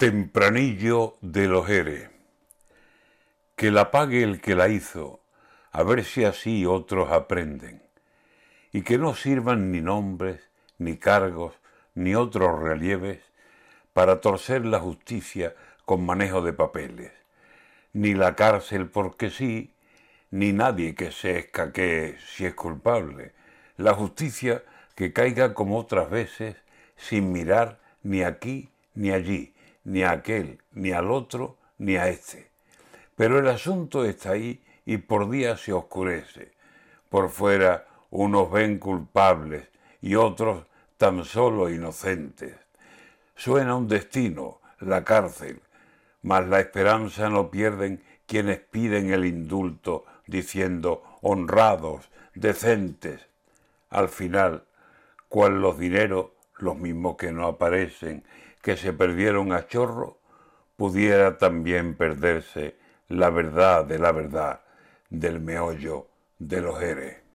Tempranillo de los Eres. Que la pague el que la hizo, a ver si así otros aprenden. Y que no sirvan ni nombres, ni cargos, ni otros relieves para torcer la justicia con manejo de papeles. Ni la cárcel porque sí, ni nadie que se escaquee si es culpable. La justicia que caiga como otras veces, sin mirar ni aquí ni allí ni a aquel, ni al otro, ni a este. Pero el asunto está ahí y por día se oscurece. Por fuera unos ven culpables y otros tan solo inocentes. Suena un destino, la cárcel, mas la esperanza no pierden quienes piden el indulto diciendo honrados, decentes. Al final, cual los dineros, los mismos que no aparecen, que se perdieron a chorro, pudiera también perderse la verdad de la verdad del meollo de los eres.